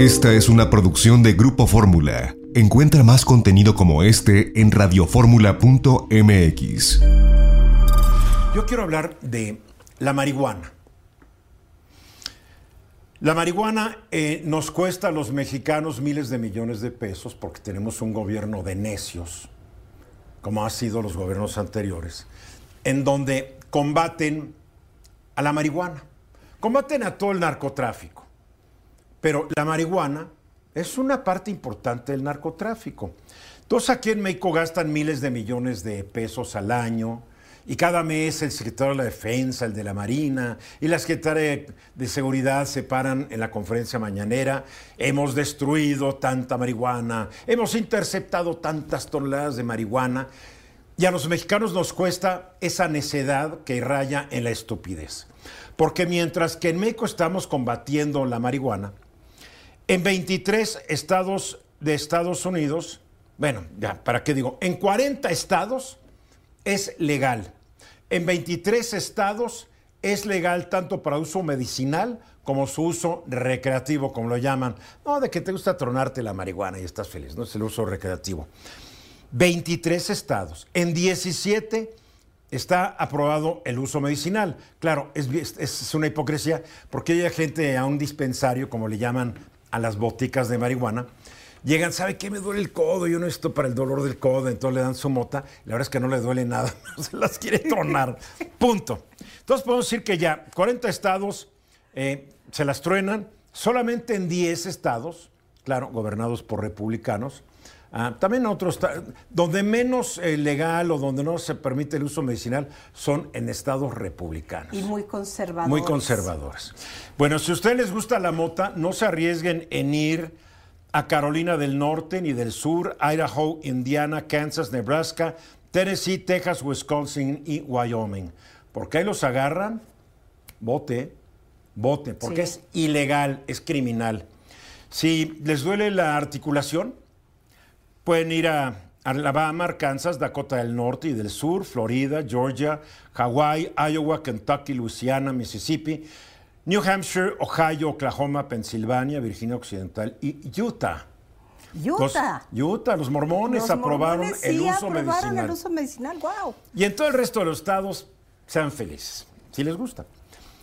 Esta es una producción de Grupo Fórmula. Encuentra más contenido como este en radioformula.mx. Yo quiero hablar de la marihuana. La marihuana eh, nos cuesta a los mexicanos miles de millones de pesos porque tenemos un gobierno de necios, como ha sido los gobiernos anteriores, en donde combaten a la marihuana, combaten a todo el narcotráfico. Pero la marihuana es una parte importante del narcotráfico. Entonces aquí en México gastan miles de millones de pesos al año y cada mes el secretario de la Defensa, el de la Marina y la secretaria de Seguridad se paran en la conferencia mañanera. Hemos destruido tanta marihuana, hemos interceptado tantas toneladas de marihuana y a los mexicanos nos cuesta esa necedad que raya en la estupidez. Porque mientras que en México estamos combatiendo la marihuana, en 23 estados de Estados Unidos, bueno, ya, ¿para qué digo? En 40 estados es legal. En 23 estados es legal tanto para uso medicinal como su uso recreativo, como lo llaman. No, de que te gusta tronarte la marihuana y estás feliz, no es el uso recreativo. 23 estados. En 17 está aprobado el uso medicinal. Claro, es, es, una hipocresía porque hay gente a un dispensario, como le llaman a las boticas de marihuana, llegan, ¿sabe qué? Me duele el codo, yo no esto para el dolor del codo, entonces le dan su mota, la verdad es que no le duele nada, se las quiere tronar, punto. Entonces podemos decir que ya 40 estados eh, se las truenan, solamente en 10 estados, claro, gobernados por republicanos, Ah, también otros, donde menos eh, legal o donde no se permite el uso medicinal son en estados republicanos. Y muy conservadores. Muy conservadores. Bueno, si a ustedes les gusta la mota, no se arriesguen en ir a Carolina del Norte ni del Sur, Idaho, Indiana, Kansas, Nebraska, Tennessee, Texas, Wisconsin y Wyoming. Porque ahí los agarran, vote, vote, porque es ilegal, es criminal. Si les duele la articulación, Pueden ir a Alabama, Arkansas, Dakota del Norte y del Sur, Florida, Georgia, Hawaii, Iowa, Kentucky, Louisiana, Mississippi, New Hampshire, Ohio, Oklahoma, Pensilvania, Virginia Occidental y Utah. Utah. Los, Utah, los mormones aprobaron el, uso aprobaron el uso medicinal. Wow. Y en todo el resto de los estados, sean felices, si les gusta.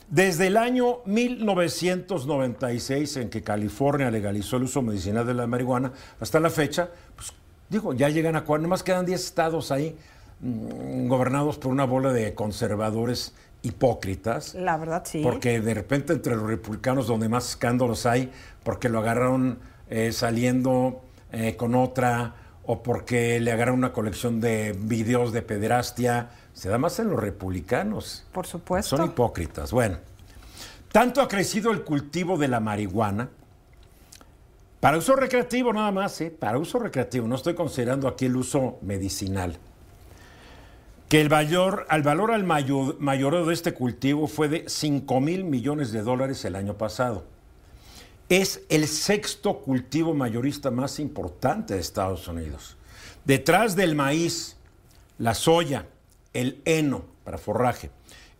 Desde el año 1996, en que California legalizó el uso medicinal de la marihuana, hasta la fecha, pues digo, ya llegan a cuatro, nomás quedan 10 estados ahí mm, gobernados por una bola de conservadores hipócritas. La verdad, sí. Porque de repente entre los republicanos donde más escándalos hay, porque lo agarraron eh, saliendo eh, con otra, o porque le agarraron una colección de videos de pederastia, se da más en los republicanos. Por supuesto. Son hipócritas. Bueno, tanto ha crecido el cultivo de la marihuana, para uso recreativo nada más, ¿eh? para uso recreativo, no estoy considerando aquí el uso medicinal, que el valor, al valor al mayor, mayoreo de este cultivo fue de 5 mil millones de dólares el año pasado. Es el sexto cultivo mayorista más importante de Estados Unidos. Detrás del maíz, la soya, el heno para forraje,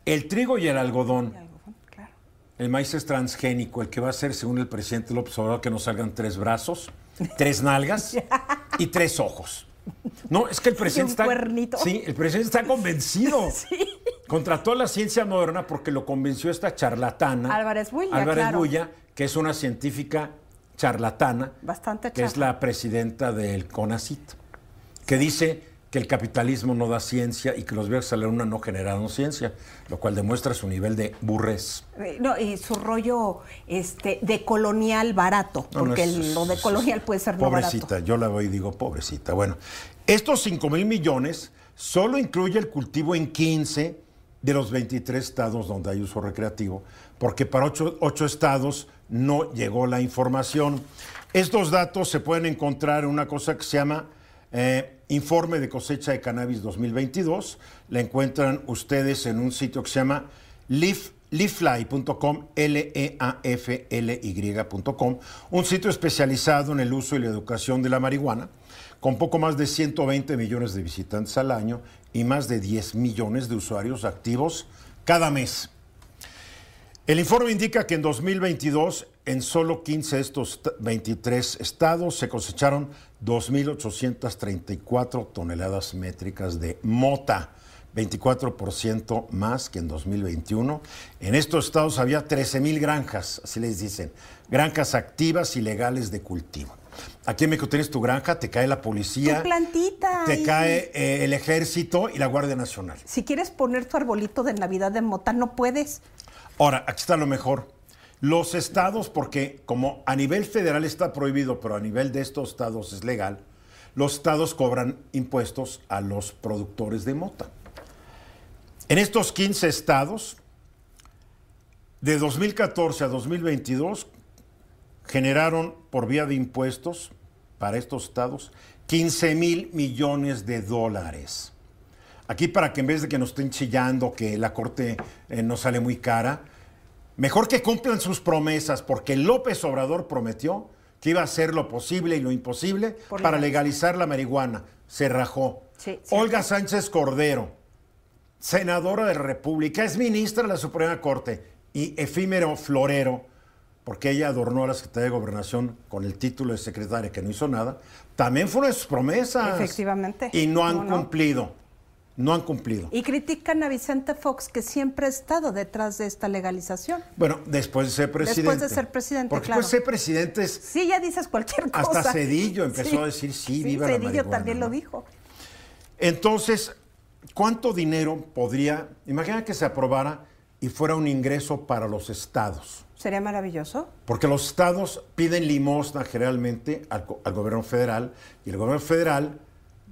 el trigo y el algodón. El maíz es transgénico, el que va a ser, según el presidente López Obrador, que nos salgan tres brazos, tres nalgas y tres ojos. No, es que el presidente está. Sí, el presidente está convencido. sí. Contra toda la ciencia moderna, porque lo convenció esta charlatana. Álvarez Bulla. Álvarez Bulla, que es una científica charlatana. Bastante Que es la presidenta del CONACIT. Que dice que el capitalismo no da ciencia y que los viajes a la luna no generaron ciencia, lo cual demuestra su nivel de burrez. Eh, no, y su rollo este, de colonial barato, porque lo de colonial puede ser no Pobrecita, yo la voy y digo pobrecita. Bueno, estos 5 mil millones solo incluye el cultivo en 15 de los 23 estados donde hay uso recreativo, porque para 8, estados no llegó la información. Estos datos se pueden encontrar en una cosa que se llama... Eh, informe de cosecha de cannabis 2022. La encuentran ustedes en un sitio que se llama leafly.com, L-E-A-F-L-Y.com, un sitio especializado en el uso y la educación de la marihuana, con poco más de 120 millones de visitantes al año y más de 10 millones de usuarios activos cada mes. El informe indica que en 2022 en solo 15 de estos 23 estados se cosecharon 2.834 toneladas métricas de mota, 24% más que en 2021. En estos estados había 13.000 granjas, así les dicen, granjas activas y legales de cultivo. Aquí en México tienes tu granja, te cae la policía. Tu plantita. Te cae eh, el ejército y la Guardia Nacional. Si quieres poner tu arbolito de Navidad de mota, no puedes. Ahora, aquí está lo mejor. Los estados, porque como a nivel federal está prohibido, pero a nivel de estos estados es legal, los estados cobran impuestos a los productores de mota. En estos 15 estados, de 2014 a 2022, generaron por vía de impuestos para estos estados 15 mil millones de dólares. Aquí para que en vez de que nos estén chillando que la corte eh, nos sale muy cara, mejor que cumplan sus promesas, porque López Obrador prometió que iba a hacer lo posible y lo imposible Por para legalizar. la marihuana. Se rajó. Sí, sí. Olga Sánchez Cordero, senadora de la República, es ministra de la Suprema Corte y efímero florero, porque ella adornó a la Secretaría de Gobernación con el título de secretaria, que no hizo nada, también fue una de sus promesas. Efectivamente. Y no han cumplido. No han cumplido. Y critican a Vicente Fox, que siempre ha estado detrás de esta legalización. Bueno, después de ser presidente. Después de ser presidente, Porque claro. después de ser presidente es... Sí, ya dices cualquier cosa. Hasta Cedillo empezó a decir, sí, viva la Cedillo también ¿no? lo dijo. Entonces, ¿cuánto dinero podría... Imagina que se aprobara y fuera un ingreso para los estados. Sería maravilloso. Porque los estados piden limosna generalmente al, al gobierno federal y el gobierno federal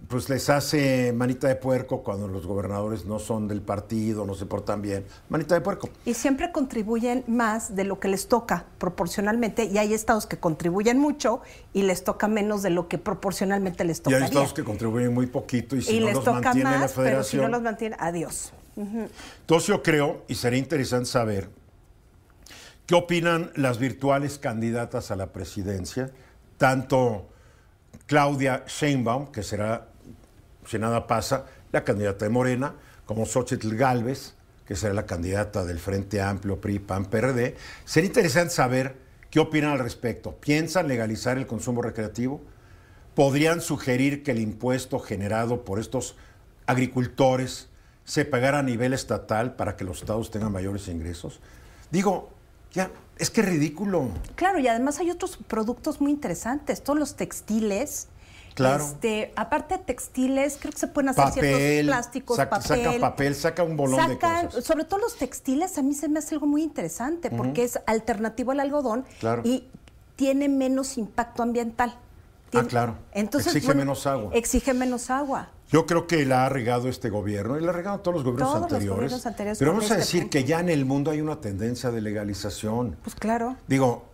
pues les hace manita de puerco cuando los gobernadores no son del partido, no se portan bien. Manita de puerco. Y siempre contribuyen más de lo que les toca proporcionalmente. Y hay estados que contribuyen mucho y les toca menos de lo que proporcionalmente les Y tocaría. hay estados que contribuyen muy poquito y si y no les los toca mantiene la más, pero si federación. no los mantiene, adiós. Entonces yo creo, y sería interesante saber, qué opinan las virtuales candidatas a la presidencia, tanto Claudia Sheinbaum, que será, si nada pasa, la candidata de Morena, como Xochitl Galvez, que será la candidata del Frente Amplio, PRI, PAN, PRD. Sería interesante saber qué opinan al respecto. ¿Piensan legalizar el consumo recreativo? podrían sugerir que el impuesto generado por estos agricultores se pagara a nivel estatal para que los estados tengan mayores ingresos. Digo, ya, es que es ridículo. Claro, y además hay otros productos muy interesantes, todos los textiles. Claro. Este, aparte de textiles, creo que se pueden hacer ciertos Papel, plásticos, saca- papel. saca papel, saca un bolón de Sacan- cosas. Sobre todo los textiles, a mí se me hace algo muy interesante porque es alternativo al algodón Claro. y tiene menos impacto ambiental. Tiene- Ah, claro. Entonces, Exige bueno, menos agua. Exige menos agua. Yo creo que la ha regado este gobierno y la ha regado todos los gobiernos Todos los anteriores. gobiernos anteriores pero vamos a este decir que ya en el mundo hay una tendencia de legalización. Pues claro, Digo,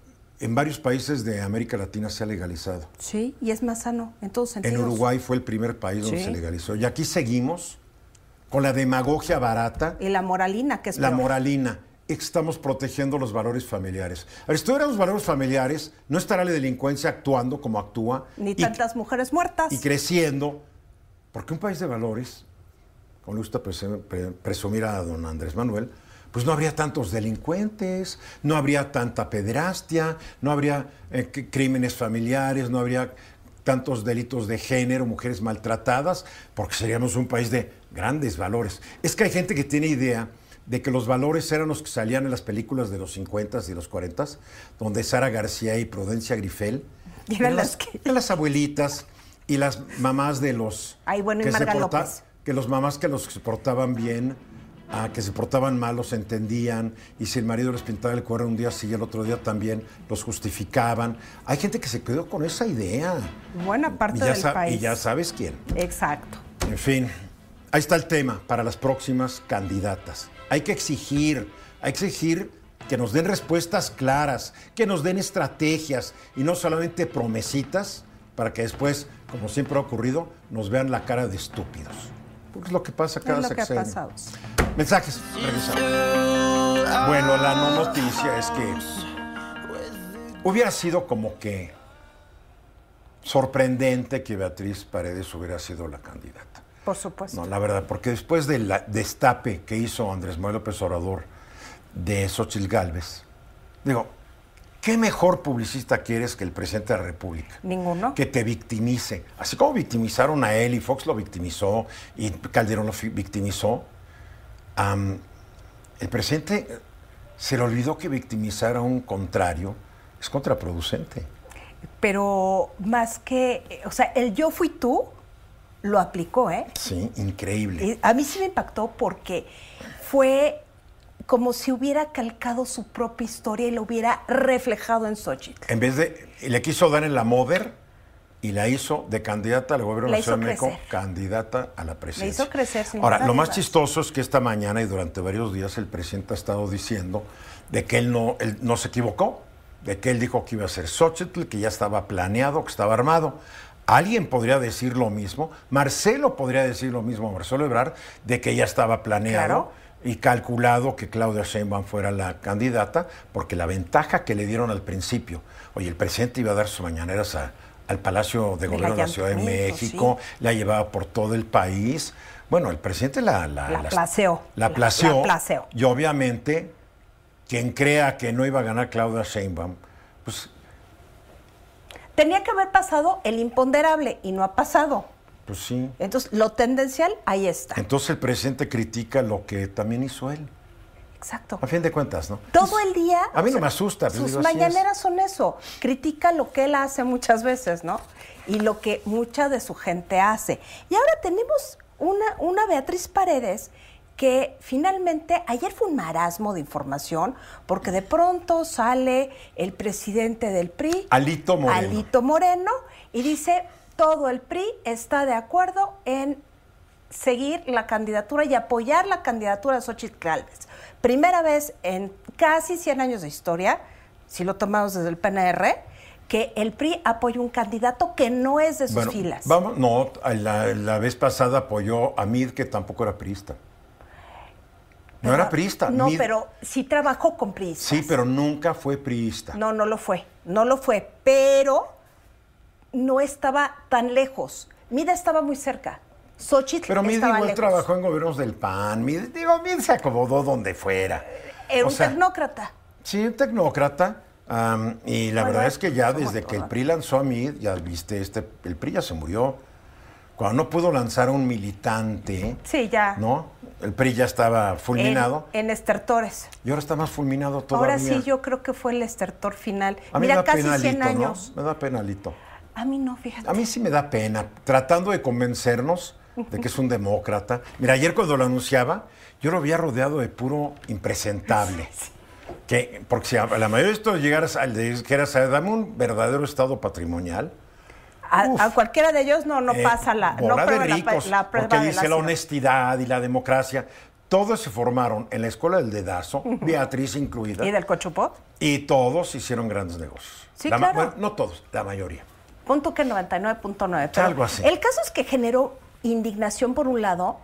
en varios países de América Latina se ha legalizado. sí, y es más sano en todos En. Uruguay fue el primer país donde Sí. se legalizó. Y aquí seguimos con la demagogia barata, Y la moralina, que es la peor. moralina. Estamos protegiendo los valores familiares. A ver, si tuvieran los valores familiares, no estará la delincuencia actuando como actúa Ni y, tantas mujeres muertas. y creciendo. Porque un país de valores, como le gusta presu- pre- presumir a don Andrés Manuel, pues no habría tantos delincuentes, no habría tanta pederastia, no habría eh, crímenes familiares, no habría tantos delitos de género, mujeres maltratadas, porque seríamos un país de grandes valores. Es que hay gente que tiene idea de que los valores eran los que salían en las películas de los 50s y los 40s, donde Sara García y Prudencia Grifel Y eran las que- eran las abuelitas y las mamás de los Ay, bueno, y que se Marga porta- López. que los mamás que los que se portaban bien a que se portaban mal los entendían y si el marido les pintaba el cuero un día sí y el otro día también los justificaban hay gente que se quedó con esa idea Buena parte y ya, del país. y ya sabes quién Exacto. en fin, ahí está el tema para las próximas candidatas. Hay que exigir, hay que exigir que nos den respuestas claras, que nos den estrategias y no solamente promesitas para que después, como siempre ha ocurrido, nos vean la cara de estúpidos. Porque es lo que pasa cada es lo que ha sexenio. pasado. Mensajes, regresamos. Bueno, la no noticia es que hubiera sido como que sorprendente que Beatriz Paredes hubiera sido la candidata. Por supuesto. No, la verdad, porque después del destape que hizo Andrés Manuel López Obrador de Xochitl Gálvez, digo, ¿Qué mejor publicista quieres que el presidente de la República? Ninguno. Que te victimice. Así como victimizaron a él y Fox lo victimizó y Calderón lo victimizó, el presidente se le olvidó que victimizar a un contrario es contraproducente. Pero más que, o sea, el yo fui tú lo aplicó, ¿eh? Sí, increíble. Y a mí sí me impactó porque fue como si hubiera calcado su propia historia y lo hubiera reflejado en Xochitl. En vez de, le quiso dar en la mover y la hizo de candidata al gobierno La de la México, candidata a la presidencia. hizo crecer, sin Ahora, lo más chistoso es que esta mañana y durante varios días el presidente ha estado diciendo de que él no, él no se equivocó, de que él dijo que iba a ser Xochitl, que ya estaba planeado, que estaba armado. Alguien podría decir lo mismo, Marcelo podría decir lo mismo, Marcelo Ebrard, de que ya estaba planeado Claro. y calculado que Claudia Sheinbaum fuera la candidata, porque la ventaja que le dieron al principio, oye, el presidente iba a dar sus mañaneras a- al Palacio de Gobierno de la Ciudad de México, la llevaba por todo el país. Bueno, el presidente la... La, La placeó. La La- placeó. la placeó. Y obviamente, quien crea que no iba a ganar Claudia Sheinbaum, pues, Tenía que haber pasado el imponderable y no ha pasado. pues sí. Entonces, lo tendencial, ahí está. Entonces el presidente critica lo que también hizo él. Exacto. A fin de cuentas, ¿no? Todo el día. A mí no sea, me asusta. pues, Sus digo, mañaneras son eso. Critica lo que él hace muchas veces, ¿no? Y lo que mucha de su gente hace. Y ahora tenemos una, una Beatriz Paredes que finalmente ayer fue un marasmo de información porque de pronto sale el presidente del PRI, Alito Moreno. Alito Moreno, y dice todo el PRI está de acuerdo en seguir la candidatura y apoyar la candidatura de Xochitl Gálvez. Primera vez en casi 100 años de historia, si lo tomamos desde el PNR, que el PRI apoya un candidato que no es de sus Bueno, filas. Vamos, no, la, la vez pasada apoyó a Mid, que tampoco era priista. No Pero- era priista. No, Mid- pero sí trabajó con priistas. Sí, pero nunca fue priista. No, no lo fue, no lo fue, pero no estaba tan lejos. Mida estaba muy cerca. Xochitl Pero Mid igual lejos. trabajó en gobiernos del PAN. Mid, digo, Mid se acomodó donde fuera. Era O un sea, tecnócrata. Sí, un tecnócrata. y la Bueno, verdad es que ya desde que el. PRI lanzó a Mid, ya viste, este, el PRI ya se murió. Cuando no pudo lanzar a un militante, Sí, ya. ¿no? El PRI ya estaba fulminado. En, en estertores. Y ahora está más fulminado todavía. Ahora sí, yo creo que fue el estertor final. A mí Mira, me da casi pena 100 Alito, ¿no? años. Me da penalito. A mí no, fíjate. A mí sí me da pena, tratando de convencernos de que es un demócrata. Mira, ayer cuando lo anunciaba, yo lo había rodeado de puro impresentable. Que, porque si a la mayoría de esto llegaras al de que eras, dame un verdadero estado patrimonial. A, Uf. a cualquiera de ellos no, no eh, pasa la, no de prueba la, ricos, la prueba porque de dice la, honestidad y la democracia. Todos se formaron en la escuela del dedazo, Beatriz incluida, ¿Y del cochupot? y todos hicieron grandes negocios. Sí, La claro. bueno, no todos, la mayoría. Punto que 99.9. pero Algo así. El caso es que generó indignación por un lado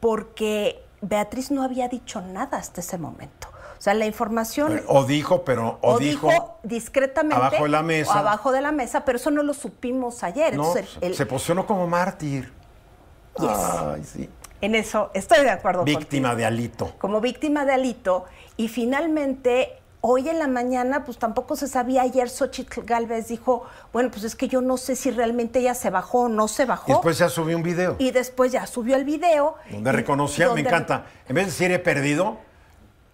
porque Beatriz no había dicho nada hasta ese momento. O sea, la información... O dijo, pero o, o dijo, discretamente abajo de la mesa. o abajo de la mesa, pero eso no lo supimos ayer. No, Entonces, el- se posicionó como mártir. Yes. Ay, sí. en eso estoy de acuerdo Víctima contigo. de Alito. como víctima de Alito y finalmente hoy en la mañana pues tampoco se sabía ayer Xochitl Galvez dijo bueno pues es que yo no sé si realmente ella se bajó o no se bajó Y después ya subió un video y después ya subió el video donde reconocía, donde- me encanta. En vez de decir he perdido,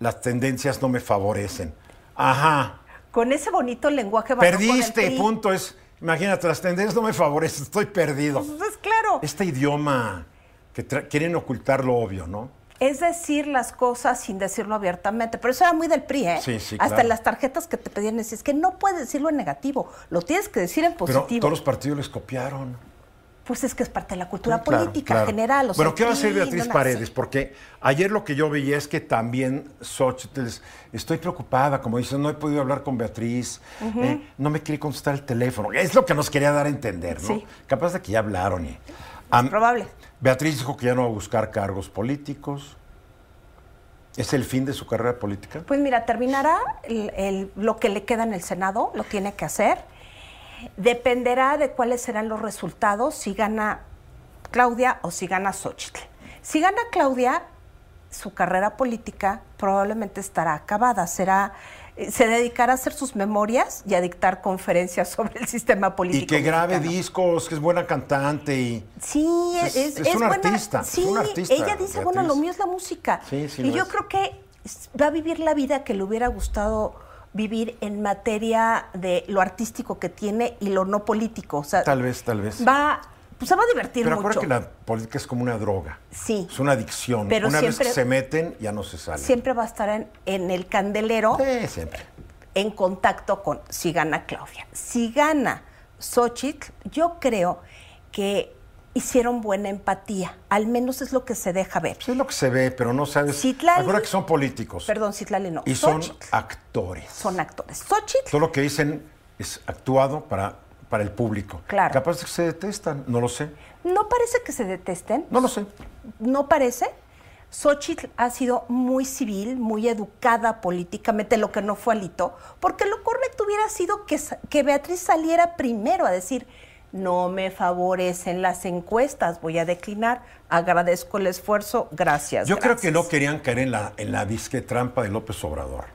las tendencias no me favorecen. Ajá. con ese bonito lenguaje Perdiste, punto. Es, imagínate, las tendencias no me favorecen, estoy perdido. Entonces, claro Este idioma que quieren ocultar lo obvio, ¿no? Es decir las cosas sin decirlo abiertamente pero eso era muy del PRI ¿eh? Sí, sí, hasta claro. las tarjetas que te pedían es que no puedes decirlo en negativo lo tienes que decir en Pero positivo todos los partidos les copiaron. pues es que es parte de la cultura Sí, claro, política claro. general o sea, Bueno, ¿qué va a hacer Beatriz no. Paredes? Porque ayer lo que yo veía es que también Xochitl, estoy preocupada, como dice, no he podido hablar con Beatriz, eh, no me quiere contestar el teléfono. Es lo que nos quería dar a entender, ¿no? Sí. Capaz de que ya hablaron. y- Am- probable Beatriz dijo que ya no va a buscar cargos políticos. ¿Es el fin de su carrera política? Pues mira, terminará lo que le queda en el Senado, lo tiene que hacer. Dependerá de cuáles serán los resultados, si gana Claudia o si gana Xochitl. Si gana Claudia, su carrera política probablemente estará acabada. Será se dedicará a hacer sus memorias y a dictar conferencias sobre el sistema político. Y que grabe mexicano. discos, que es buena cantante y... Sí, Es- es, es es una buena- artista, es Sí, una artista, ella dice, bueno, lo mío es la música. Sí, sí y yo creo que va a vivir la vida que le hubiera gustado vivir en materia de lo artístico que tiene y lo no político. O sea, Tal vez, tal vez. va, pues se va a divertir Pero mucho. acuérdate que la política es como una droga. Sí. Es una adicción. Pero una vez que se meten, ya no se salen. Siempre va a estar en, en el candelero. Sí, siempre. en contacto con si gana Claudia. Si gana Xochitl, yo creo que hicieron buena empatía. Al menos es lo que se deja ver. Pues es lo que se ve, pero no sabes. Citlali- Acuérdate que son políticos. Perdón, Citlali no. y son actores. son actores. Xochitl, Todo lo que dicen es actuado para, para el público. Claro. Capaz de que se detestan, no lo sé. no parece que se detesten. No lo sé. no parece. Xochitl ha sido muy civil, muy educada políticamente, lo que no fue Alito, porque lo correcto hubiera sido que, que Beatriz saliera primero a decir, no me favorecen las encuestas, voy a declinar, agradezco el esfuerzo, gracias. Yo creo que no gracias". querían caer en la, en la disque trampa de López Obrador.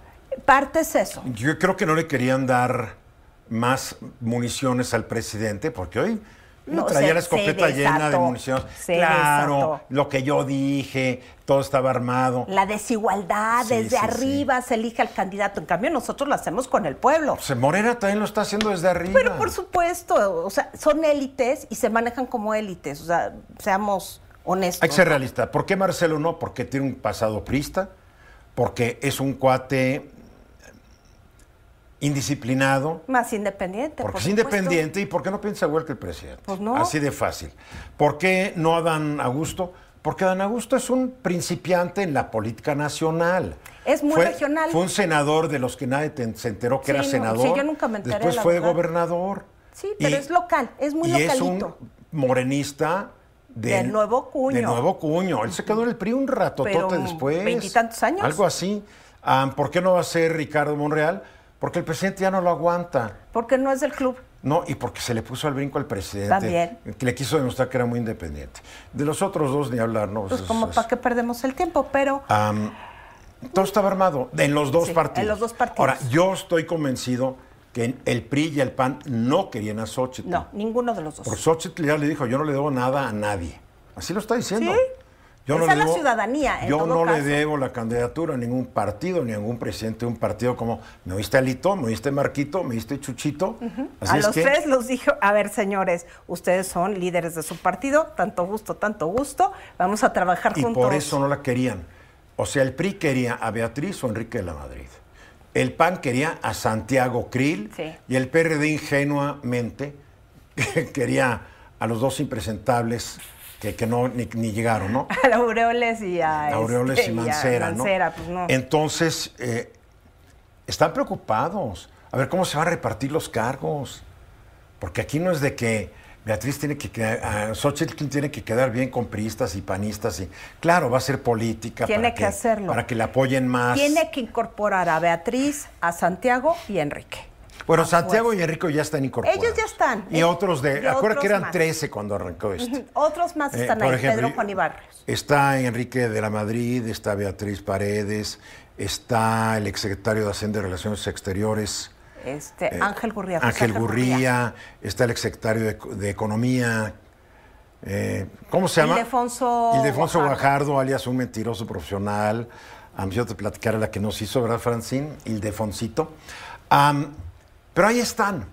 Parte es eso. Yo creo que no le querían dar más municiones al presidente, porque hoy no, No, traía se- la escopeta llena de municiones. claro, desató. lo que yo dije, todo estaba armado. La desigualdad, Sí, desde sí, arriba se elige al candidato. En cambio, nosotros lo hacemos con el pueblo. Pues Morena también lo está haciendo desde arriba. Pero por supuesto, o sea, son élites y se manejan como élites. O sea, seamos honestos. Hay que ser realista. ¿Por qué Marcelo no? Porque tiene un pasado prista, porque es un cuate indisciplinado, Más independiente. porque por es independiente y porque no piensa igual que el presidente. Pues no. Así de fácil. ¿Por qué no a Dan Augusto? Porque Dan Augusto es un principiante en la política nacional. Es muy Fue- regional. Fue un senador de los que nadie te- se enteró que Sí, era no, senador. sí, yo nunca me enteré, Después fue gobernador. Sí, pero es local, es muy y es un morenista de, De nuevo cuño. De nuevo cuño. Él se quedó en el PRI un ratotote Pero, después. veintitantos años. Algo así. Ah, ¿Por qué no va a ser Ricardo Monreal? Porque el presidente ya no lo aguanta. Porque no es del club. No, y porque se le puso al brinco al presidente. También. Que le quiso demostrar que era muy independiente. De los otros dos ni hablar, ¿no? Pues Es- como es- para qué perdemos el tiempo, pero todo estaba armado en los dos Sí, partidos. en los dos partidos. Ahora, yo estoy convencido que el PRI y el PAN no querían a Xochitl. no, ninguno de los dos. Por Xochitl ya le dijo, yo no le debo nada a nadie. Así lo está diciendo. Sí. Yo Esa no es le la debo- ciudadanía, en Yo todo no le debo la candidatura a ningún partido, ni a ningún presidente de un partido como me oíste Alito, me oíste Marquito, me oíste Chuchito. Así a es los que, tres los dijo, a ver, señores, ustedes son líderes de su partido, tanto gusto, tanto gusto, vamos a trabajar Y juntos. por eso no la querían. O sea, el PRI quería a Beatriz o Enrique de la Madrid. El PAN quería a Santiago Krill Sí. y el PRD ingenuamente quería a los dos impresentables que, que no ni, ni llegaron, ¿no? A Aureoles y a, Aureoles este, y a Mancera, ¿no? Mancera, pues no. Entonces, eh, están preocupados. A ver cómo se van a repartir los cargos. Porque aquí no es de que Beatriz tiene que quedar, Xochitl tiene que quedar bien con priistas y panistas. Y, claro, va a ser política. Tiene para que hacerlo. Para que le apoyen más. Tiene que incorporar a Beatriz, a Santiago y a Enrique. Bueno, Santiago y Enrico ya están incorporados. Ellos ya están. Y otros de. Acuérdate que eran más. 13 cuando arrancó esto. Otros más Eh, están ahí, ejemplo, Pedro Juan y Barrios. Está Enrique de la Madrid, está Beatriz Paredes, está el exsecretario de Hacienda y Relaciones Exteriores. Este, eh, Ángel Gurría. José Ángel Gurría, está el exsecretario de, de Economía. eh, ¿Cómo se llama? Ildefonso Ildefonso Guajardo. Guajardo, alias un mentiroso profesional. Am, yo te platicaré la que nos hizo, ¿verdad, Francine? Ildefoncito. Am, pero ahí están.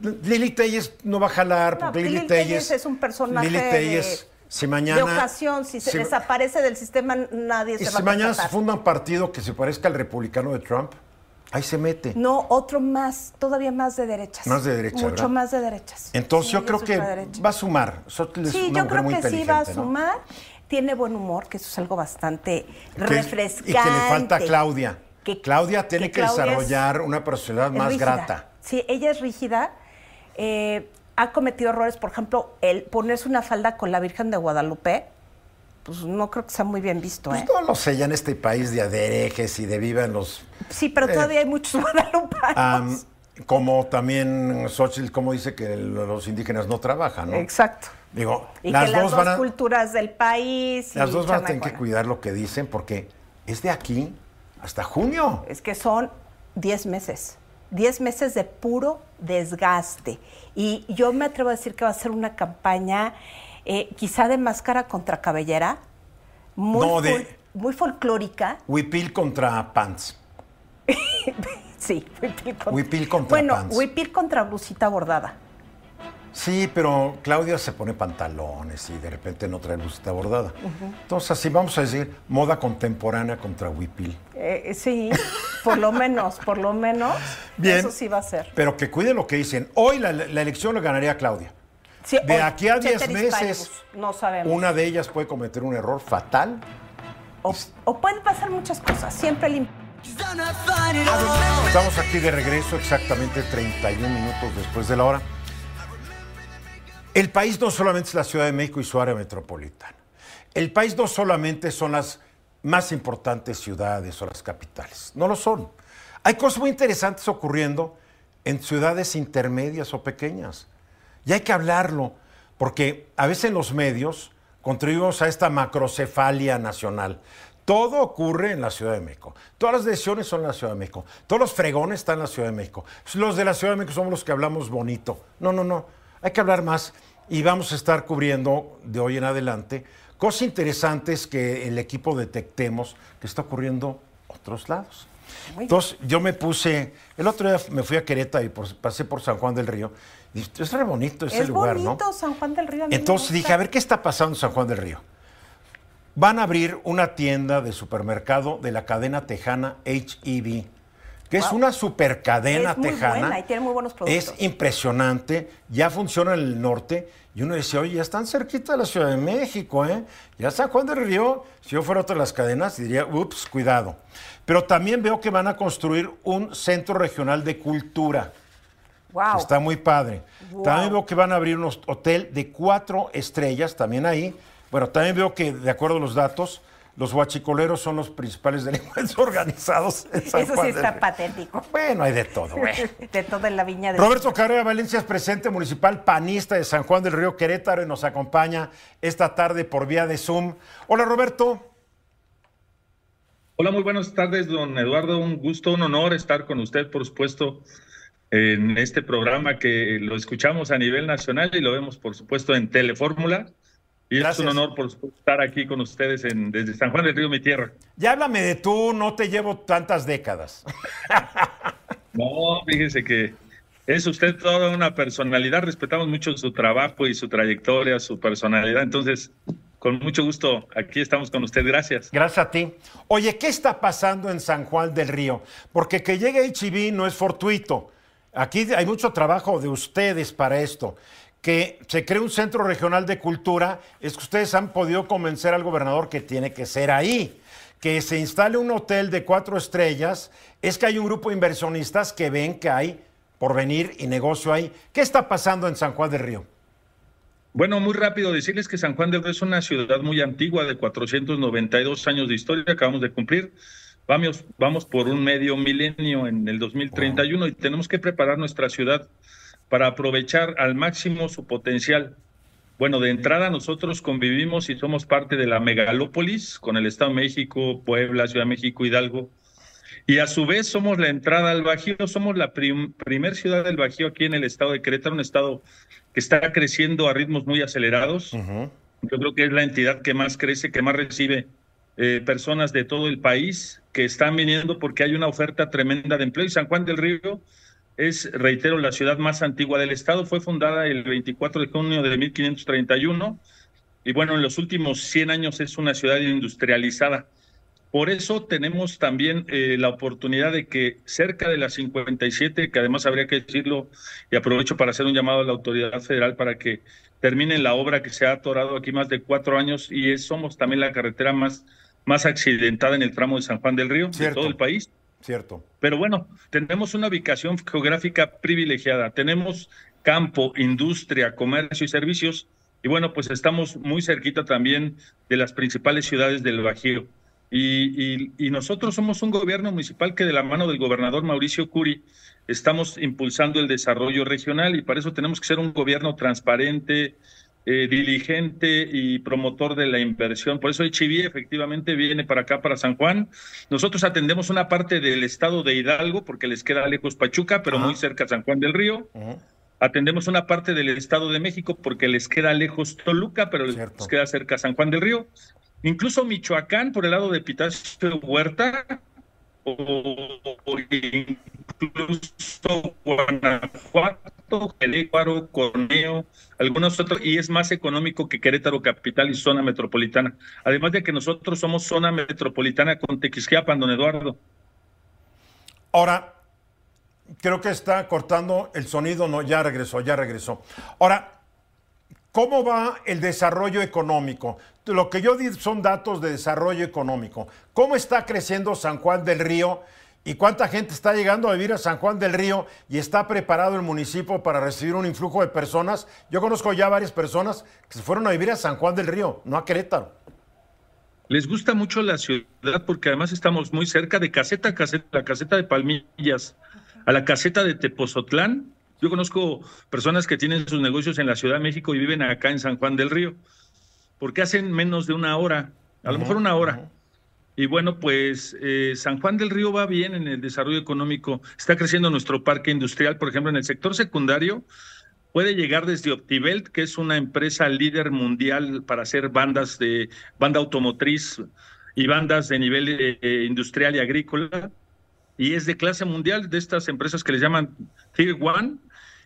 Lili Telles no va a jalar, No, porque Lili Lili Telles Telles. es un personaje Lili Telles, de- si mañana. de ocasión, si se si- desaparece del sistema, nadie se si va a mañana se funda un partido que se parezca al republicano de Trump, ahí se mete. No, otro más, todavía más de derechas. Más de derecha, Mucho ¿verdad? más de derechas. Entonces Sí, yo creo que va a sumar. Sí, yo creo que sí va a ¿no? sumar. Tiene buen humor, que eso es algo bastante Que- refrescante. Y que le falta a Claudia. Que- Claudia tiene que, que Claudia es- desarrollar una personalidad más rígida. grata. Sí, ella es rígida. eh, ha cometido errores, por ejemplo, el ponerse una falda con la Virgen de Guadalupe, pues no creo que sea muy bien visto, Pues ¿eh? no lo sé, ya en este país de aderejes y de vivan los... Sí, pero Eh, todavía hay muchos guadalupanos. como también Xochitl, como dice que el- los indígenas no trabajan, ¿no? Exacto. Digo, Y las que las dos dos van a... culturas del país. y Las dos van a tener que cuidar lo que dicen porque es de aquí hasta junio. Es que son 10 meses. 10 meses de puro desgaste. Y yo me atrevo a decir que va a ser una campaña eh, quizá de máscara contra cabellera, muy, No, de- fol- muy folclórica. Huipil contra pants. sí, huipil contra, Huipil contra Bueno, pants. huipil contra blusita bordada. Sí, pero Claudia se pone pantalones y de repente no trae blusita bordada. Entonces, así vamos a decir, moda contemporánea contra Huipil. Eh, sí, por lo menos, por lo menos. Bien. Eso sí va a ser. Pero que cuide lo que dicen. Hoy la, la elección la ganaría Claudia. Sí, De aquí a 10 ceteris meses, no sabemos. una de ellas puede cometer un error fatal. O, o pueden pasar muchas cosas. Siempre el Estamos aquí de regreso exactamente 31 minutos después de la hora. El país no solamente es la Ciudad de México y su área metropolitana. El país no solamente son las más importantes ciudades o las capitales. No lo son. Hay cosas muy interesantes ocurriendo en ciudades intermedias o pequeñas. Y hay que hablarlo, porque a veces en los medios contribuimos a esta macrocefalia nacional. Todo ocurre en la Ciudad de México. Todas las decisiones son en la Ciudad de México. Todos los fregones están en la Ciudad de México. Los de la Ciudad de México somos los que hablamos bonito. No, no, no. Hay que hablar más y vamos a estar cubriendo de hoy en adelante cosas interesantes que el equipo detectemos que está ocurriendo en otros lados. Entonces, yo me puse, el otro día me fui a Querétaro y por- pasé por San Juan del Río. Y es re bonito ese es lugar, bonito ¿no? San Juan del Río. Entonces dije, a ver, ¿qué está pasando en San Juan del Río? Van a abrir una tienda de supermercado de la cadena tejana HEB, que es una supercadena Es muy tejana. buena y tiene muy buenos productos. Es impresionante, ya funciona en el norte. Y uno decía, oye, ya están cerquita de la Ciudad de México, ¿eh? Ya San Juan del Río, si yo fuera otra de las cadenas, diría, ups, cuidado. Pero también veo que van a construir un centro regional de cultura. Wow. Está muy padre. Wow. También veo que van a abrir un hotel de cuatro estrellas, también ahí. Bueno, también veo que, de acuerdo a los datos, los huachicoleros son los principales delincuentes organizados en San Eso Juan sí está patético. Bueno, hay de todo, güey. De toda la viña de Roberto Carrera Valencia es presidente municipal panista de San Juan del Río Querétaro y nos acompaña esta tarde por vía de Zoom. Hola, Roberto. Hola, muy buenas tardes, don Eduardo. Un gusto, un honor estar con usted, por supuesto, en este programa que lo escuchamos a nivel nacional y lo vemos, por supuesto, en Telefórmula. Y Gracias. es un honor, por estar aquí con ustedes en, desde San Juan del Río, mi tierra. Ya háblame de tú, no te llevo tantas décadas. No, fíjese que es usted toda una personalidad. Respetamos mucho su trabajo y su trayectoria, su personalidad. Entonces, con mucho gusto, aquí estamos con usted. Gracias. Gracias a ti. Oye, ¿qué está pasando en San Juan del Río? Porque que llegue HB no es fortuito. Aquí hay mucho trabajo de ustedes para esto. Que se cree un centro regional de cultura, es que ustedes han podido convencer al gobernador que tiene que ser ahí. Que se instale un hotel de cuatro estrellas, es que hay un grupo de inversionistas que ven que hay porvenir y negocio ahí. ¿Qué está pasando en San Juan del Río? Bueno, muy rápido decirles que San Juan del Río es una ciudad muy antigua de 492 años de historia, acabamos de cumplir. Vamos, vamos por un medio milenio en el 2031 y tenemos que preparar nuestra ciudad para aprovechar al máximo su potencial. Bueno, de entrada nosotros convivimos y somos parte de la megalópolis con el Estado de México, Puebla, Ciudad de México, Hidalgo. Y a su vez somos la entrada al Bajío, somos la prim- primer ciudad del Bajío aquí en el estado de Querétaro, un estado que está creciendo a ritmos muy acelerados. Yo creo que es la entidad que más crece, que más recibe eh, personas de todo el país que están viniendo porque hay una oferta tremenda de empleo. Y San Juan del Río es, reitero, la ciudad más antigua del estado. Fue fundada el 24 de junio de 1531 y bueno, en los últimos 100 años es una ciudad industrializada. Por eso tenemos también eh, la oportunidad de que cerca de las 57, que además habría que decirlo, y aprovecho para hacer un llamado a la autoridad federal para que terminen la obra que se ha atorado aquí más de cuatro años y es, somos también la carretera más, más accidentada en el tramo de San Juan del Río, Cierto. de todo el país. Cierto. Pero bueno, tenemos una ubicación geográfica privilegiada. Tenemos campo, industria, comercio y servicios. Y bueno, pues estamos muy cerquita también de las principales ciudades del Bajío. Y, y- y nosotros somos un gobierno municipal que de la mano del gobernador Mauricio Curi estamos impulsando el desarrollo regional y para eso tenemos que ser un gobierno transparente, eh, diligente y promotor de la inversión. Por eso HIV efectivamente viene para acá, para San Juan. Nosotros atendemos una parte del estado de Hidalgo, porque les queda lejos Pachuca, pero muy cerca San Juan del Río. Atendemos una parte del estado de México, porque les queda lejos Toluca, pero les queda cerca San Juan del Río. Incluso Michoacán, por el lado de Pitacio Huerta, o incluso Guanajuato, Querétaro, Corneo, algunos otros, y es más económico que Querétaro capital y zona metropolitana. Además de que nosotros somos zona metropolitana con Tequisquiapan, don Eduardo. Ahora, creo que está cortando el sonido, no, ya regresó, ya regresó. Ahora, ¿Cómo va el desarrollo económico? Lo que yo digo son datos de desarrollo económico. ¿Cómo está creciendo San Juan del Río? ¿Y cuánta gente está llegando a vivir a San Juan del Río y está preparado el municipio para recibir un influjo de personas? Yo conozco ya varias personas que se fueron a vivir a San Juan del Río, no a Querétaro. Les gusta mucho la ciudad porque además estamos muy cerca de caseta, caseta, la caseta de Palmillas, a la caseta de Tepozotlán yo conozco personas que tienen sus negocios en la Ciudad de México y viven acá en San Juan del Río, porque hacen menos de una hora, a lo mejor una hora. Y bueno, pues eh, San Juan del Río va bien en el desarrollo económico. Está creciendo nuestro parque industrial, por ejemplo, en el sector secundario. Puede llegar desde Optibelt, que es una empresa líder mundial para hacer bandas de banda automotriz y bandas de nivel eh, eh, industrial y agrícola. Y es de clase mundial de estas empresas que les llaman Tier One,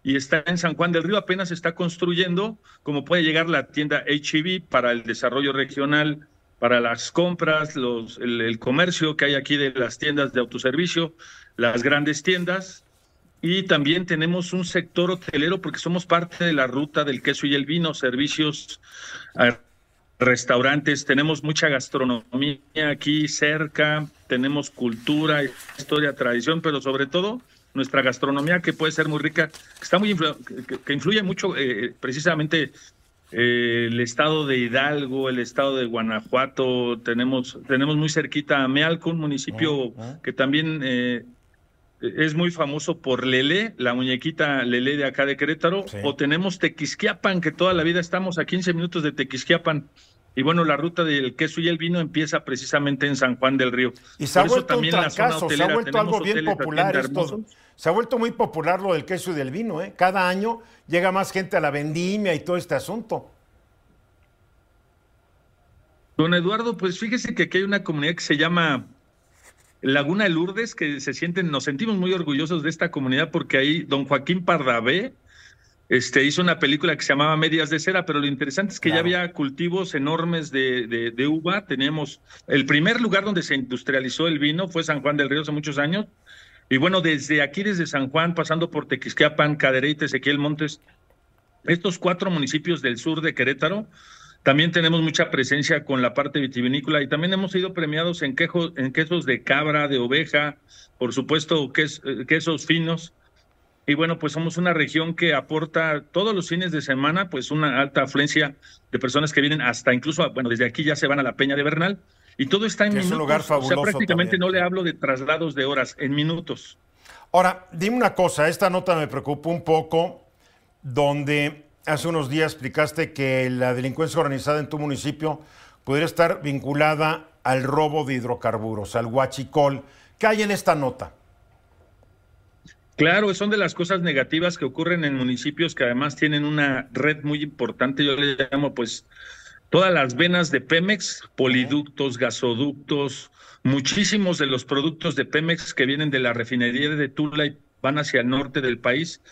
y está en San Juan del Río, apenas está construyendo, como puede llegar la tienda HEV para el desarrollo regional, para las compras, los, el, comercio que hay aquí de las tiendas de autoservicio, las grandes tiendas. Y también tenemos un sector hotelero porque somos parte de la ruta del queso y el vino, servicios, restaurantes, tenemos mucha gastronomía aquí cerca, tenemos cultura, historia, tradición, pero sobre todo nuestra gastronomía que puede ser muy rica, que está muy que, influye mucho eh, precisamente eh, el estado de Hidalgo, el estado de Guanajuato, tenemos tenemos muy cerquita a Mealco, un municipio ah, ah. que también eh, es muy famoso por Lele, la muñequita Lele de acá de Querétaro, o tenemos Tequisquiapan, que toda la vida estamos a 15 minutos de Tequisquiapan. Y bueno, la ruta del queso y el vino empieza precisamente en San Juan del Río. Y se ha vuelto un trancazo, se ha vuelto algo bien popular. Se ha vuelto muy popular lo del queso y del vino, ¿eh? Cada año llega más gente a la vendimia y todo este asunto. Don Eduardo, pues fíjese que aquí hay una comunidad que se llama Laguna de Lourdes, que se sienten, nos sentimos muy orgullosos de esta comunidad porque ahí don Joaquín Pardavé, este, hizo una película que se llamaba Medias de Cera, pero lo interesante es que ya había cultivos enormes de, de, uva. Teníamos el primer lugar donde se industrializó el vino fue San Juan del Río hace muchos años. Y bueno, desde aquí, desde San Juan, pasando por Tequisquiapan, Cadereyte, Ezequiel Montes, estos cuatro municipios del sur de Querétaro, también tenemos mucha presencia con la parte vitivinícola y también hemos sido premiados en, en quesos de cabra, de oveja, por supuesto eh, quesos finos. Y bueno, pues somos una región que aporta todos los fines de semana, pues una alta afluencia de personas que vienen hasta incluso, bueno, desde aquí ya se van a la Peña de Bernal. Y todo está en minutos. un lugar fabuloso. O sea, prácticamente no le hablo de traslados de horas, en minutos. Ahora, dime una cosa, esta nota me preocupa un poco, donde hace unos días explicaste que la delincuencia organizada en tu municipio pudiera estar vinculada al robo de hidrocarburos, al huachicol. ¿Qué hay en esta nota? Claro, son de las cosas negativas que ocurren en municipios que además tienen una red muy importante, yo le llamo pues todas las venas de Pemex, poliductos, gasoductos, muchísimos de los productos de Pemex que vienen de la refinería de Tula y van hacia el norte del país.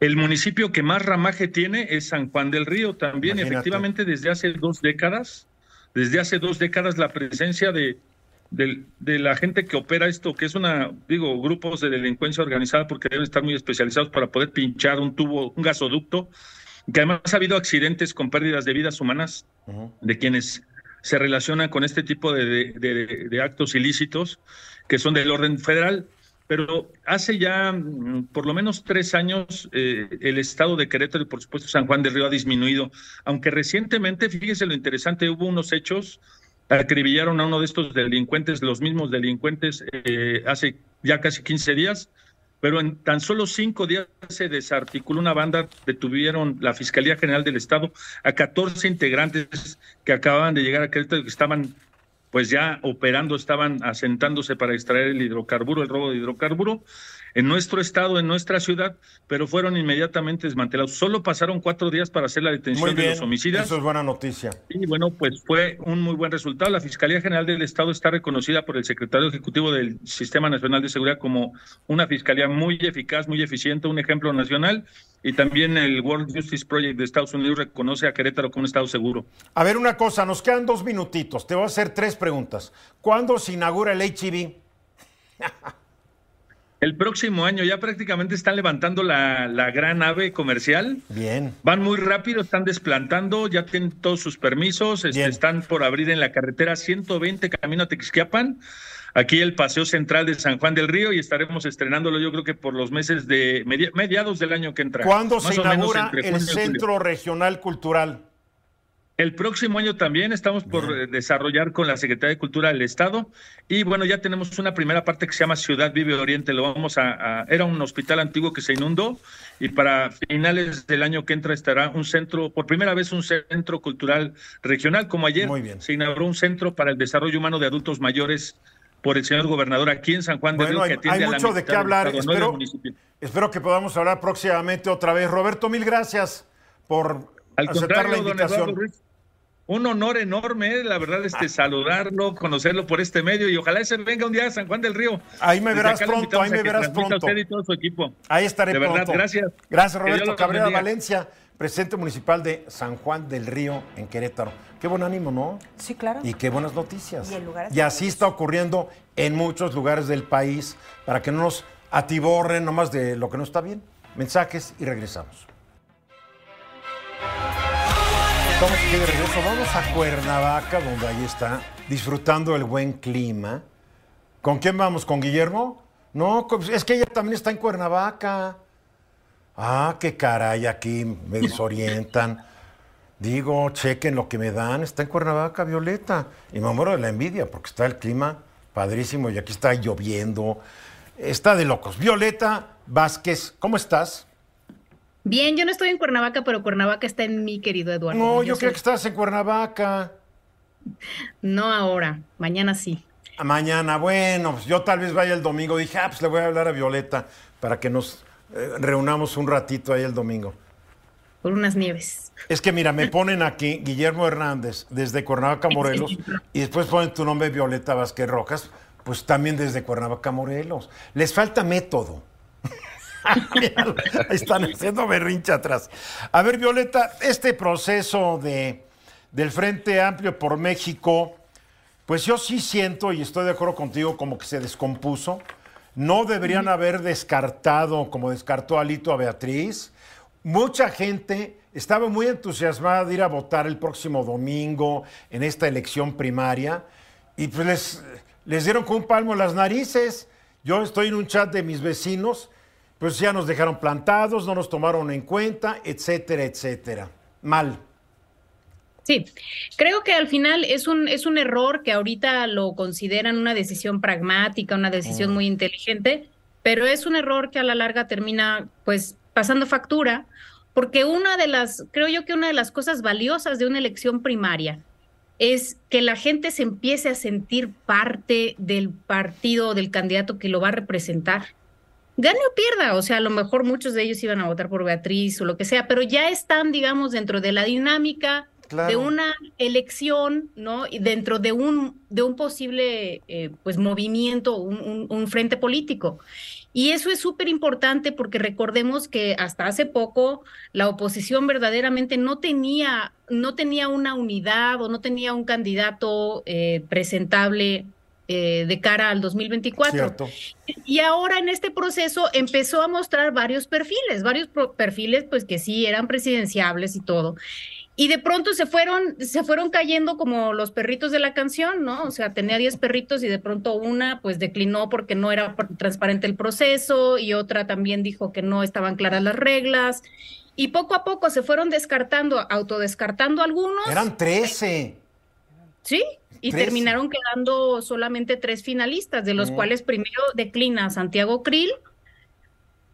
El municipio que más ramaje tiene es San Juan del Río también, efectivamente desde hace dos décadas, desde hace dos décadas la presencia de de, la gente que opera esto, que es una, digo, grupos de delincuencia organizada porque deben estar muy especializados para poder pinchar un tubo, un gasoducto, que además ha habido accidentes con pérdidas de vidas humanas de quienes se relacionan con este tipo de, de, actos ilícitos que son del orden federal. Pero hace ya mm, por lo menos tres años eh, el estado de Querétaro y por supuesto San Juan del Río ha disminuido, aunque recientemente, fíjese lo interesante, hubo unos hechos acribillaron a uno de estos delincuentes, los mismos delincuentes, eh, hace ya casi 15 días, pero en tan solo cinco días se desarticuló una banda, detuvieron la Fiscalía General del Estado a 14 integrantes que acababan de llegar a Querétaro y que estaban pues ya operando, estaban asentándose para extraer el hidrocarburo, el robo de hidrocarburo en nuestro estado, en nuestra ciudad, pero fueron inmediatamente desmantelados. Solo pasaron cuatro días para hacer la detención de los homicidas. Eso es buena noticia. Y bueno, pues fue un muy buen resultado. La Fiscalía General del Estado está reconocida por el secretario ejecutivo del Sistema Nacional de Seguridad como una fiscalía muy eficaz, muy eficiente, un ejemplo nacional. Y también el World Justice Project de Estados Unidos reconoce a Querétaro como un estado seguro. A ver, una cosa, nos quedan dos minutitos. Te voy a hacer tres preguntas. ¿Cuándo se inaugura el HIV? El próximo año ya prácticamente están levantando la, la, gran ave comercial. Bien. Van muy rápido, están desplantando, ya tienen todos sus permisos, este, están por abrir en la carretera 120 camino a Texquiapan. Aquí el Paseo Central de San Juan del Río y estaremos estrenándolo yo creo que por los meses de mediados del año que entra. ¿Cuándo se inaugura el Centro Regional Cultural? El próximo año también estamos por desarrollar con la Secretaría de Cultura del Estado. Y bueno, ya tenemos una primera parte que se llama Ciudad Vive Oriente, lo vamos a, era un hospital antiguo que se inundó y para finales del año que entra estará un centro, por primera vez un centro cultural regional, como ayer se inauguró un centro para el desarrollo humano de adultos mayores por el señor gobernador aquí en San Juan de Río. Que hay, hay mucho de qué hablar, espero, espero que podamos hablar próximamente otra vez. Roberto, mil gracias por aceptar la invitación un honor enorme, la verdad, este ah. saludarlo, conocerlo por este medio y ojalá ese venga un día a San Juan del Río. Ahí me verás pronto, ahí me verás pronto. Usted y todo su equipo. Ahí estaré de verdad, gracias. Gracias, Roberto Cabrera Valencia, presidente municipal de San Juan del Río en Querétaro. Qué buen ánimo, ¿no? Sí, claro. Y qué buenas noticias. Y, y así está ocurriendo en muchos lugares del país para que no nos atiborren nomás de lo que no está bien. Mensajes y regresamos. Estamos aquí regreso. Vamos a Cuernavaca, donde ahí está, disfrutando el buen clima. ¿Con quién vamos? ¿Con Guillermo? No, es que ella también está en Cuernavaca. Ah, qué caray, aquí me desorientan. Digo, chequen lo que me dan. Está en Cuernavaca, Violeta. Y me muero de la envidia porque está el clima padrísimo y aquí está lloviendo. Está de locos. Violeta Vázquez, ¿cómo estás? Bien, yo no estoy en Cuernavaca, pero Cuernavaca está en mi querido Eduardo. No, yo, creo que estás en Cuernavaca. No ahora, mañana sí. Ah, mañana, bueno, pues yo tal vez vaya el domingo. Dije, ah, pues le voy a hablar a Violeta para que nos eh, reunamos un ratito ahí el domingo. Por unas nieves. Es que mira, me ponen aquí Guillermo Hernández desde Cuernavaca, Morelos, y después ponen tu nombre Violeta Vázquez Rojas, pues también desde Cuernavaca, Morelos. Les falta método. Están haciendo berrincha atrás. A ver, Violeta, este proceso de, del Frente Amplio por México, pues yo sí siento, y estoy de acuerdo contigo, como que se descompuso. No deberían haber descartado, como descartó Alito a Beatriz. Mucha gente estaba muy entusiasmada de ir a votar el próximo domingo en esta elección primaria y pues les, les dieron con un palmo las narices. Yo estoy en un chat de mis vecinos pues ya nos dejaron plantados, no nos tomaron en cuenta, etcétera, etcétera. Mal. Sí, creo que al final es un, es un error que ahorita lo consideran una decisión pragmática, una decisión mm. muy inteligente, pero es un error que a la larga termina pues pasando factura, porque una de las, creo yo que una de las cosas valiosas de una elección primaria es que la gente se empiece a sentir parte del partido o del candidato que lo va a representar gane o pierda, o sea, a lo mejor muchos de ellos iban a votar por Beatriz o lo que sea, pero ya están, digamos, dentro de la dinámica de una elección, ¿no? Y dentro de un, de un posible, eh, pues, movimiento, un, un, frente político. Y eso es súper importante porque recordemos que hasta hace poco la oposición verdaderamente no tenía, no tenía una unidad o no tenía un candidato eh, presentable eh, de cara al 2024. Y ahora en este proceso empezó a mostrar varios perfiles, varios perfiles pues que sí eran presidenciables y todo. Y de pronto se fueron, se fueron cayendo como los perritos de la canción, ¿no? O sea, tenía 10 perritos y de pronto una pues declinó porque no era transparente el proceso y otra también dijo que no estaban claras las reglas. Y poco a poco se fueron descartando, autodescartando algunos. Eran 13. Sí, y terminaron quedando solamente tres finalistas, de los mm. cuales primero declina Santiago Krill,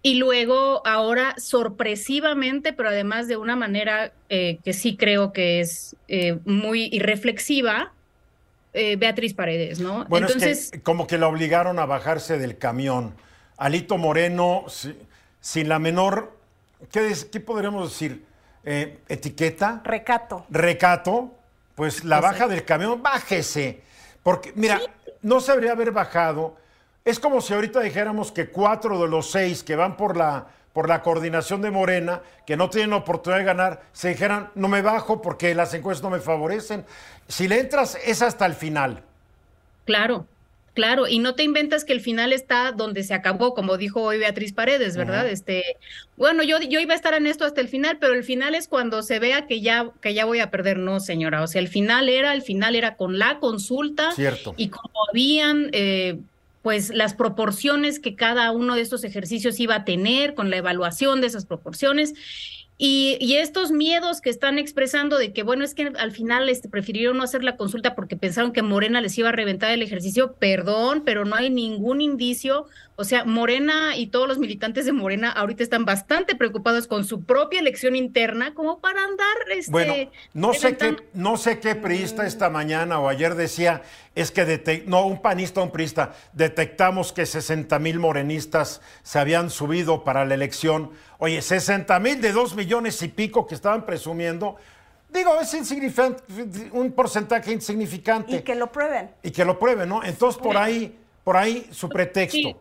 Y luego, ahora, sorpresivamente, pero además de una manera eh, que sí creo que es eh, muy irreflexiva, eh, Beatriz Paredes, ¿no? Bueno, Entonces, es como que la obligaron a bajarse del camión. Alito Moreno, sin la menor, ¿qué, qué podríamos decir? etiqueta. Recato. Recato, pues la baja del camión, bájese. Porque, mira, no se habría haber bajado es como si ahorita dijéramos que cuatro de los seis que van por la, por la coordinación de Morena, que no tienen oportunidad de ganar, se dijeran, no me bajo porque las encuestas no me favorecen. Si le entras, es hasta el final. Claro, claro, y no te inventas que el final está donde se acabó, como dijo hoy Beatriz Paredes, ¿verdad? Este, bueno, yo, yo iba a estar en esto hasta el final, pero el final es cuando se vea que ya, que ya voy a perder, no, señora. O sea, el final era, el final era con la consulta. Cierto. Y como habían eh, pues las proporciones que cada uno de estos ejercicios iba a tener con la evaluación de esas proporciones. Y, estos miedos que están expresando de que, bueno, es que al final este, prefirieron no hacer la consulta porque pensaron que Morena les iba a reventar el ejercicio, perdón, pero no hay ningún indicio. O sea, Morena y todos los militantes de Morena ahorita están bastante preocupados con su propia elección interna como para andar. Este, bueno, no sé, qué, no sé qué priista esta mañana o ayer decía, es que, no, un panista un priista, detectamos que 60 mil morenistas se habían subido para la elección Oye, 60 mil de 2 millones y pico que estaban presumiendo, digo, es insignificante, un porcentaje insignificante. Y que lo prueben. Y que lo prueben, ¿no? Entonces, por ahí, por ahí su pretexto.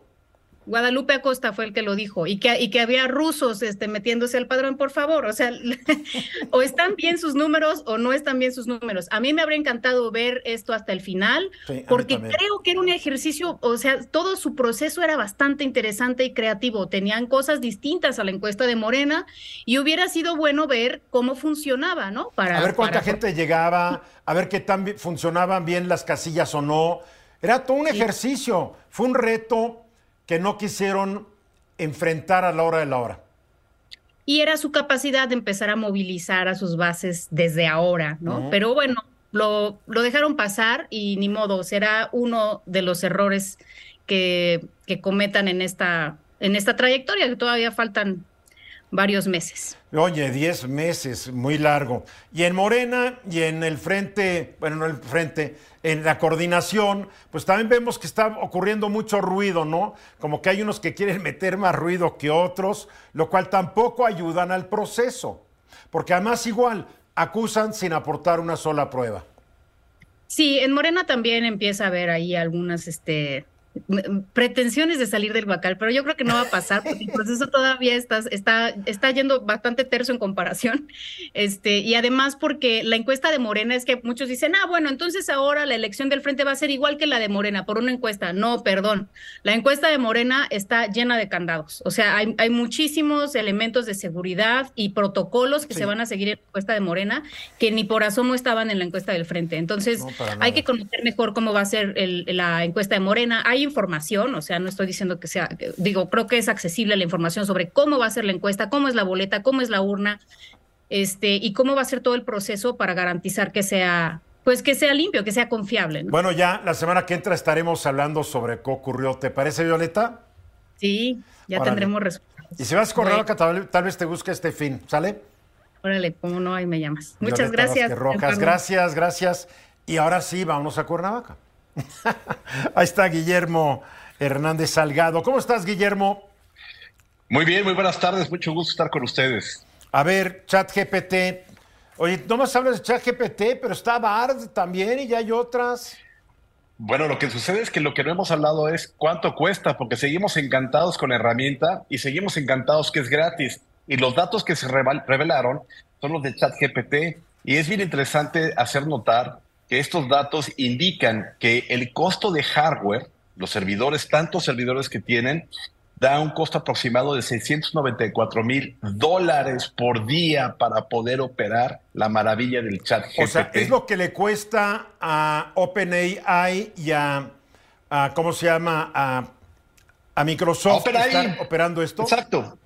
Guadalupe Acosta fue el que lo dijo, y que, y que había rusos este, metiéndose al padrón, por favor. O sea, o están bien sus números o no están bien sus números. A mí me habría encantado ver esto hasta el final, porque creo que era un ejercicio, o sea, todo su proceso era bastante interesante y creativo. Tenían cosas distintas a la encuesta de Morena, y hubiera sido bueno ver cómo funcionaba, ¿no? Para, a ver cuánta gente llegaba, a ver qué tan funcionaban bien las casillas o no. Era todo un ejercicio, fue un reto que no quisieron enfrentar a la hora de la hora. Y era su capacidad de empezar a movilizar a sus bases desde ahora, ¿no? Pero bueno, lo, lo, dejaron pasar y ni modo, será uno de los errores que, que cometan en esta, en esta trayectoria, que todavía faltan varios meses. Oye, 10 meses, muy largo. Y en Morena y en el frente, bueno, no el frente, en la coordinación, pues también vemos que está ocurriendo mucho ruido, ¿no? Como que hay unos que quieren meter más ruido que otros, lo cual tampoco ayudan al proceso, porque además igual acusan sin aportar una sola prueba. Sí, en Morena también empieza a haber ahí algunas, este, pretensiones de salir del bacal, pero yo creo que no va a pasar porque el proceso todavía está, está, está yendo bastante terso en comparación. Este, y además porque la encuesta de Morena es que muchos dicen, ah, bueno, entonces ahora la elección del frente va a ser igual que la de Morena por una encuesta. No, perdón. La encuesta de Morena está llena de candados. O sea, hay, hay muchísimos elementos de seguridad y protocolos que se van a seguir en la encuesta de Morena que ni por asomo estaban en la encuesta del frente. Entonces, hay que conocer mejor cómo va a ser la encuesta de Morena. Hay información, o sea, no estoy diciendo que sea, digo, creo que es accesible la información sobre cómo va a ser la encuesta, cómo es la boleta, cómo es la urna, este, y cómo va a ser todo el proceso para garantizar que sea, pues que sea limpio, que sea confiable. Bueno, ya la semana que entra estaremos hablando sobre qué ocurrió. ¿Te parece, Violeta? Sí, ya tendremos resultados. Y si vas a correr acá, tal, vez te busque este fin, ¿sale? Órale, cómo no, ahí me llamas. Muchas gracias. Rojas, gracias, gracias. Y ahora sí, vamos a Cuernavaca. Ahí está Guillermo Hernández Salgado. ¿Cómo estás, Guillermo? Muy bien, muy buenas tardes. Mucho gusto estar con ustedes. A ver, ChatGPT. Oye, no más hablas de ChatGPT, pero está Bard también y ya hay otras. Bueno, lo que sucede es que lo que no hemos hablado es cuánto cuesta, porque seguimos encantados con la herramienta y seguimos encantados que es gratis. Y los datos que se revelaron son los de ChatGPT. Y es bien interesante hacer notar que estos datos indican que el costo de hardware, los servidores, tantos servidores que tienen, da un costo aproximado de 694 mil dólares por día para poder operar la maravilla del chat GPT. O sea, es lo que le cuesta a OpenAI y a, ¿cómo se llama? A, a Microsoft estar operando esto. Exacto.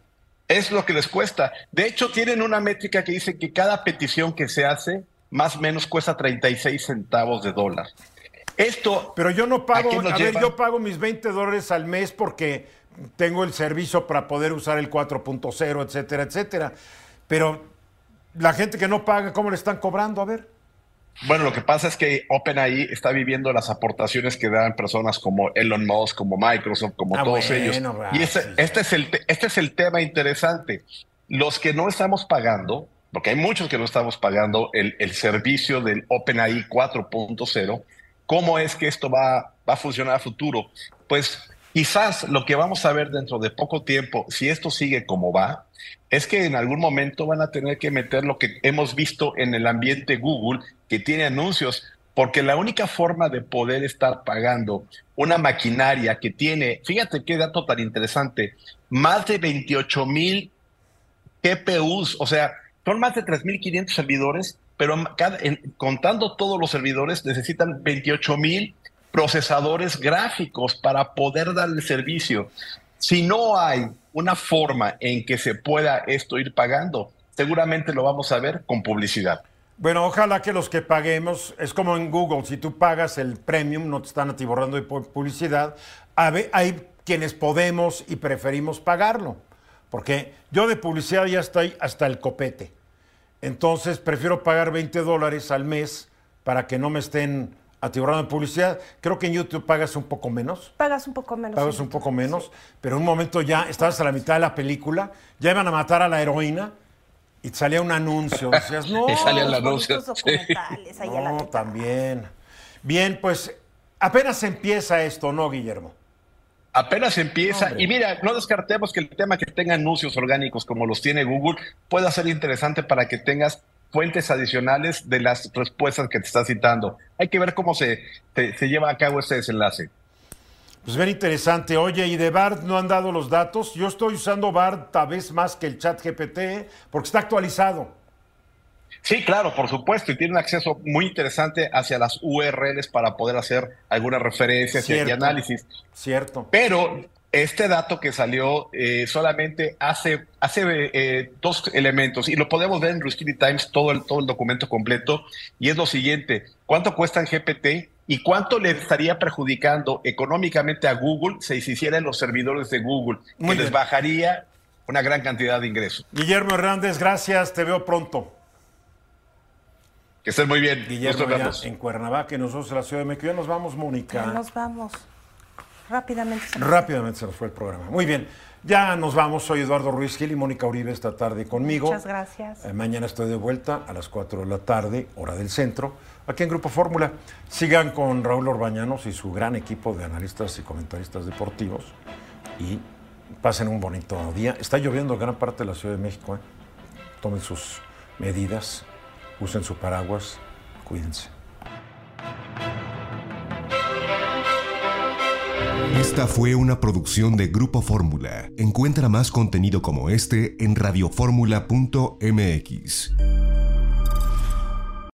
Es lo que les cuesta. De hecho, tienen una métrica que dice que cada petición que se hace más o menos cuesta 36 centavos de dólar. Esto. Pero yo no pago, a, ver, yo pago mis 20 dólares al mes porque tengo el servicio para poder usar el 4.0, etcétera, etcétera. Pero la gente que no paga, ¿cómo le están cobrando? A ver. Bueno, lo que pasa es que OpenAI está viviendo las aportaciones que dan personas como Elon Musk, como Microsoft, como Ah, todos bueno, ellos. Y este, sí, este, es el, te- este es el tema interesante. Los que no estamos pagando, porque hay muchos que no estamos pagando el, servicio del OpenAI 4.0, ¿cómo es que esto va, va a funcionar a futuro? Pues quizás lo que vamos a ver dentro de poco tiempo, si esto sigue como va, es que en algún momento van a tener que meter lo que hemos visto en el ambiente Google, que tiene anuncios, porque la única forma de poder estar pagando una maquinaria que tiene, fíjate qué dato tan interesante, más de 28 mil GPUs, o sea, son más de 3.500 servidores, pero contando todos los servidores necesitan 28 mil procesadores gráficos para poder dar el servicio. Si no hay una forma en que se pueda esto ir pagando, seguramente lo vamos a ver con publicidad. Bueno, ojalá que los que paguemos, es como en Google, si tú pagas el premium, no te están atiborrando de pu- publicidad. Hay quienes podemos y preferimos pagarlo, porque yo de publicidad ya estoy hasta el copete. Entonces prefiero pagar 20 dólares al mes para que no me estén atiborrando de publicidad. Creo que en YouTube pagas un poco menos. Pagas un poco menos. Pagas en un YouTube, poco menos, sí. pero en un momento ya estabas a la mitad de la película, ya iban a matar a la heroína y salía un anuncio. Decías, no, Y salía el Los anuncio. documentales ahí a la no, también. Bien, pues apenas empieza esto, ¿no, Guillermo? Apenas empieza, Hombre. y mira, no descartemos que el tema que tenga anuncios orgánicos como los tiene Google pueda ser interesante para que tengas fuentes adicionales de las respuestas que te está citando. Hay que ver cómo se, se, se lleva a cabo este desenlace. Pues bien interesante. Oye, ¿y de BART no han dado los datos? Yo estoy usando BART tal vez más que el chat GPT porque está actualizado. Sí, claro, por supuesto, y tiene un acceso muy interesante hacia las URLs para poder hacer algunas referencias y- análisis. Cierto. Pero este dato que salió eh, solamente hace, hace eh, dos elementos y lo podemos ver en Ruskini Times todo el, todo el documento completo y es lo siguiente, ¿cuánto cuesta en GPT y cuánto le estaría perjudicando económicamente a Google si se hiciera en los servidores de Google? Muy que les bajaría una gran cantidad de ingresos. Guillermo Hernández, gracias. Te veo pronto. Que estén muy bien. Guillermo en Cuernavaca y nosotros en la Ciudad de México. Ya nos vamos, Mónica. Ya nos vamos. Rápidamente. se nos- Rápidamente se nos fue el programa. Muy bien, ya nos vamos. Soy Eduardo Ruiz Gil y Mónica Uribe esta tarde conmigo. Muchas gracias. Eh, mañana estoy de vuelta a las 4 de la tarde, hora del centro, aquí en Grupo Fórmula. Sigan con Raúl Orbañanos y su gran equipo de analistas y comentaristas deportivos y pasen un bonito día. Está lloviendo en gran parte de la Ciudad de México. ¿eh? Tomen sus medidas, usen su paraguas, cuídense. Esta fue una producción de Grupo Fórmula. Encuentra más contenido como este en radioformula.mx.